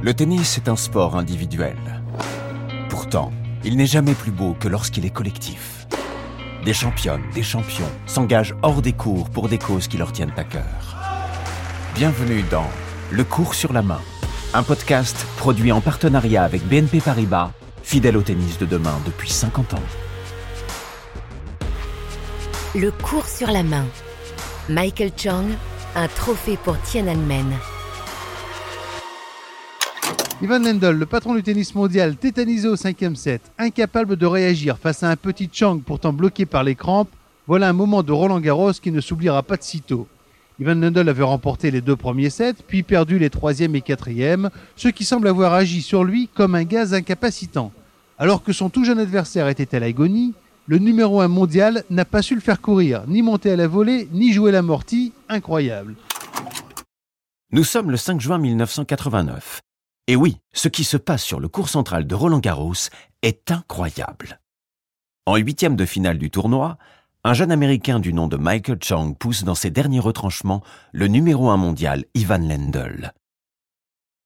Le tennis est un sport individuel. Pourtant, il n'est jamais plus beau que lorsqu'il est collectif. Des championnes, des champions s'engagent hors des cours pour des causes qui leur tiennent à cœur. Bienvenue dans Le cours sur la main, un podcast produit en partenariat avec BNP Paribas, fidèle au tennis de demain depuis 50 ans. Le cours sur la main. Michael Chang, un trophée pour Tiananmen. Ivan Lendl, le patron du tennis mondial, tétanisé au cinquième set, incapable de réagir face à un petit Chang pourtant bloqué par les crampes, voilà un moment de Roland Garros qui ne s'oubliera pas de sitôt. Ivan Lendl avait remporté les deux premiers sets, puis perdu les troisième et quatrième, ce qui semble avoir agi sur lui comme un gaz incapacitant. Alors que son tout jeune adversaire était à l'agonie, le numéro un mondial n'a pas su le faire courir, ni monter à la volée, ni jouer l'amorti, incroyable. Nous sommes le 5 juin 1989. Et oui, ce qui se passe sur le cours central de Roland Garros est incroyable. En huitième de finale du tournoi, un jeune Américain du nom de Michael Chang pousse dans ses derniers retranchements le numéro un mondial Ivan Lendl.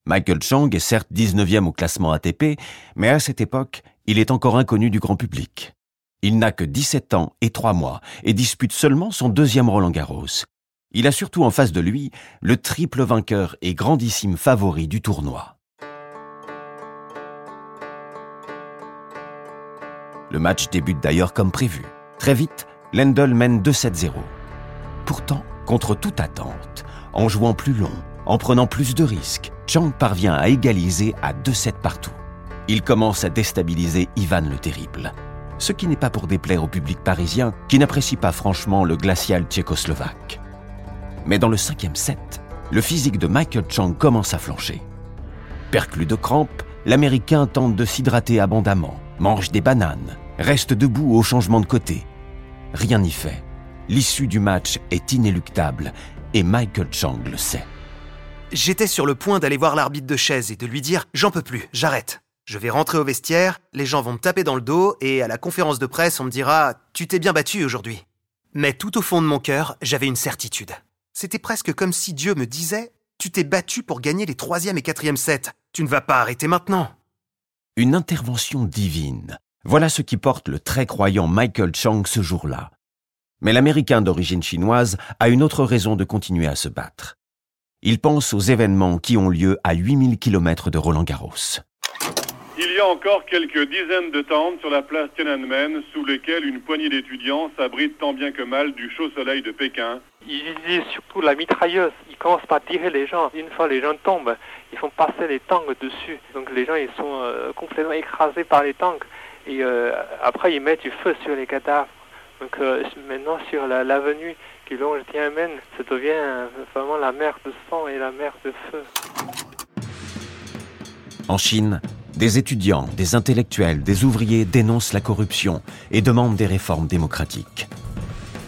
Michael Chang est certes 19e au classement ATP, mais à cette époque, il est encore inconnu du grand public. Il n'a que 17 ans et 3 mois et dispute seulement son deuxième Roland Garros. Il a surtout en face de lui le triple vainqueur et grandissime favori du tournoi. Le match débute d'ailleurs comme prévu. Très vite, Lendl mène 2-7-0. Pourtant, contre toute attente, en jouant plus long, en prenant plus de risques, Chang parvient à égaliser à 2-7 partout. Il commence à déstabiliser Ivan le Terrible. Ce qui n'est pas pour déplaire au public parisien qui n'apprécie pas franchement le glacial tchécoslovaque. Mais dans le cinquième set, le physique de Michael Chang commence à flancher. Perclus de crampes, l'Américain tente de s'hydrater abondamment, mange des bananes, reste debout au changement de côté. Rien n'y fait. L'issue du match est inéluctable et Michael Chang le sait. J'étais sur le point d'aller voir l'arbitre de chaise et de lui dire J'en peux plus, j'arrête. Je vais rentrer au vestiaire, les gens vont me taper dans le dos et à la conférence de presse, on me dira Tu t'es bien battu aujourd'hui. Mais tout au fond de mon cœur, j'avais une certitude. C'était presque comme si Dieu me disait Tu t'es battu pour gagner les troisième et quatrième sets. Tu ne vas pas arrêter maintenant. Une intervention divine, voilà ce qui porte le très croyant Michael Chang ce jour-là. Mais l'Américain d'origine chinoise a une autre raison de continuer à se battre. Il pense aux événements qui ont lieu à 8000 km de Roland Garros. Il y a encore quelques dizaines de tentes sur la place Tiananmen sous lesquelles une poignée d'étudiants s'abrite tant bien que mal du chaud soleil de Pékin. Ils utilisent surtout la mitrailleuse. Ils commencent par tirer les gens. Une fois les gens tombent, ils font passer les tanks dessus. Donc les gens ils sont euh, complètement écrasés par les tanks. Et euh, après, ils mettent du feu sur les cadavres. Donc euh, maintenant, sur l'avenue qui longe Tiananmen, ça devient euh, vraiment la mer de sang et la mer de feu. En Chine, des étudiants, des intellectuels, des ouvriers dénoncent la corruption et demandent des réformes démocratiques.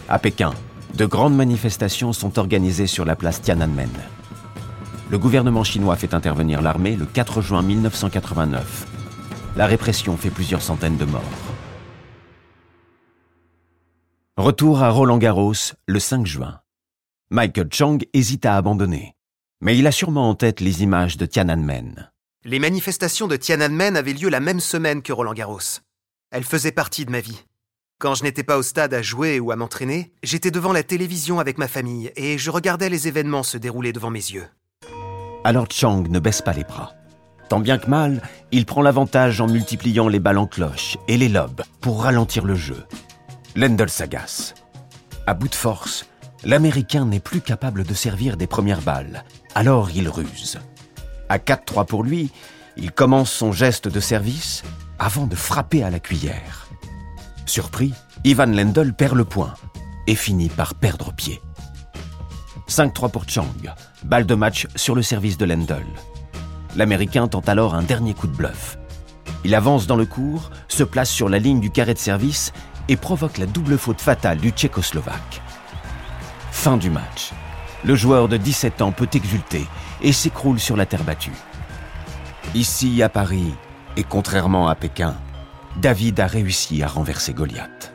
À Pékin, de grandes manifestations sont organisées sur la place Tiananmen. Le gouvernement chinois fait intervenir l'armée le 4 juin 1989 la répression fait plusieurs centaines de morts. Retour à Roland Garros le 5 juin. Michael Chang hésite à abandonner, mais il a sûrement en tête les images de Tiananmen. Les manifestations de Tiananmen avaient lieu la même semaine que Roland Garros. Elles faisaient partie de ma vie. Quand je n'étais pas au stade à jouer ou à m'entraîner, j'étais devant la télévision avec ma famille et je regardais les événements se dérouler devant mes yeux. Alors Chang ne baisse pas les bras. Tant bien que mal, il prend l'avantage en multipliant les balles en cloche et les lobes pour ralentir le jeu. Lendl s'agace. À bout de force, l'Américain n'est plus capable de servir des premières balles, alors il ruse. À 4-3 pour lui, il commence son geste de service avant de frapper à la cuillère. Surpris, Ivan Lendl perd le point et finit par perdre pied. 5-3 pour Chang, balle de match sur le service de Lendl. L'Américain tente alors un dernier coup de bluff. Il avance dans le cours, se place sur la ligne du carré de service et provoque la double faute fatale du Tchécoslovaque. Fin du match. Le joueur de 17 ans peut exulter et s'écroule sur la terre battue. Ici, à Paris, et contrairement à Pékin, David a réussi à renverser Goliath.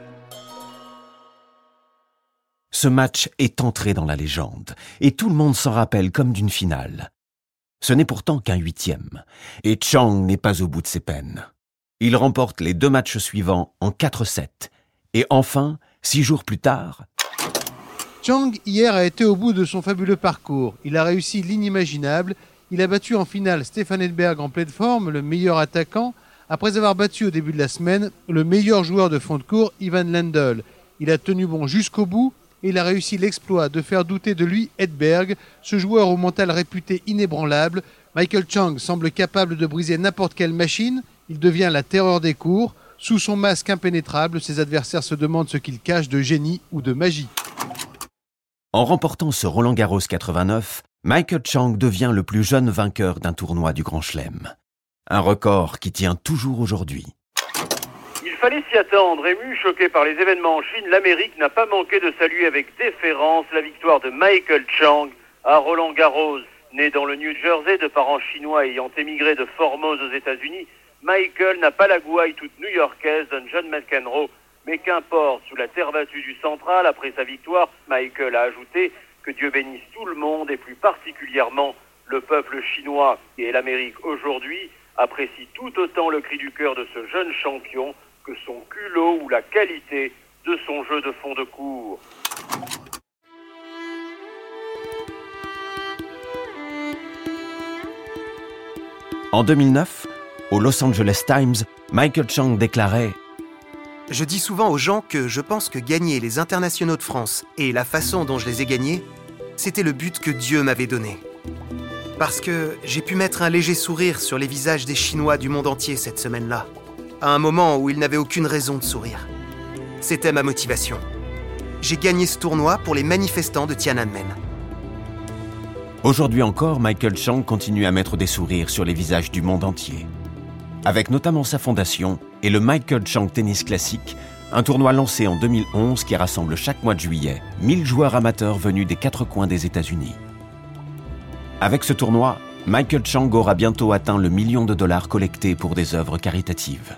Ce match est entré dans la légende, et tout le monde s'en rappelle comme d'une finale. Ce n'est pourtant qu'un huitième, et Chang n'est pas au bout de ses peines. Il remporte les deux matchs suivants en 4-7, et enfin, six jours plus tard, Chang hier a été au bout de son fabuleux parcours. Il a réussi l'inimaginable. Il a battu en finale Stefan Edberg en pleine forme, le meilleur attaquant, après avoir battu au début de la semaine le meilleur joueur de fond de cours, Ivan Lendl. Il a tenu bon jusqu'au bout il a réussi l'exploit de faire douter de lui Edberg, ce joueur au mental réputé inébranlable. Michael Chang semble capable de briser n'importe quelle machine. Il devient la terreur des cours. Sous son masque impénétrable, ses adversaires se demandent ce qu'il cache de génie ou de magie. En remportant ce Roland Garros 89, Michael Chang devient le plus jeune vainqueur d'un tournoi du Grand Chelem. Un record qui tient toujours aujourd'hui. Fallait s'y attendre. Ému, choqué par les événements en Chine, l'Amérique n'a pas manqué de saluer avec déférence la victoire de Michael Chang à Roland Garros. Né dans le New Jersey de parents chinois ayant émigré de Formose aux États-Unis, Michael n'a pas la gouaille toute new-yorkaise d'un John McEnroe mais qu'importe, sous la terre battue du central, après sa victoire, Michael a ajouté que Dieu bénisse tout le monde et plus particulièrement le peuple chinois est l'Amérique aujourd'hui apprécie tout autant le cri du cœur de ce jeune champion que son culot ou la qualité de son jeu de fond de cours. En 2009, au Los Angeles Times, Michael Chang déclarait je dis souvent aux gens que je pense que gagner les internationaux de France et la façon dont je les ai gagnés, c'était le but que Dieu m'avait donné. Parce que j'ai pu mettre un léger sourire sur les visages des Chinois du monde entier cette semaine-là, à un moment où ils n'avaient aucune raison de sourire. C'était ma motivation. J'ai gagné ce tournoi pour les manifestants de Tiananmen. Aujourd'hui encore, Michael Chang continue à mettre des sourires sur les visages du monde entier avec notamment sa fondation et le Michael Chang Tennis Classic, un tournoi lancé en 2011 qui rassemble chaque mois de juillet 1000 joueurs amateurs venus des quatre coins des États-Unis. Avec ce tournoi, Michael Chang aura bientôt atteint le million de dollars collectés pour des œuvres caritatives.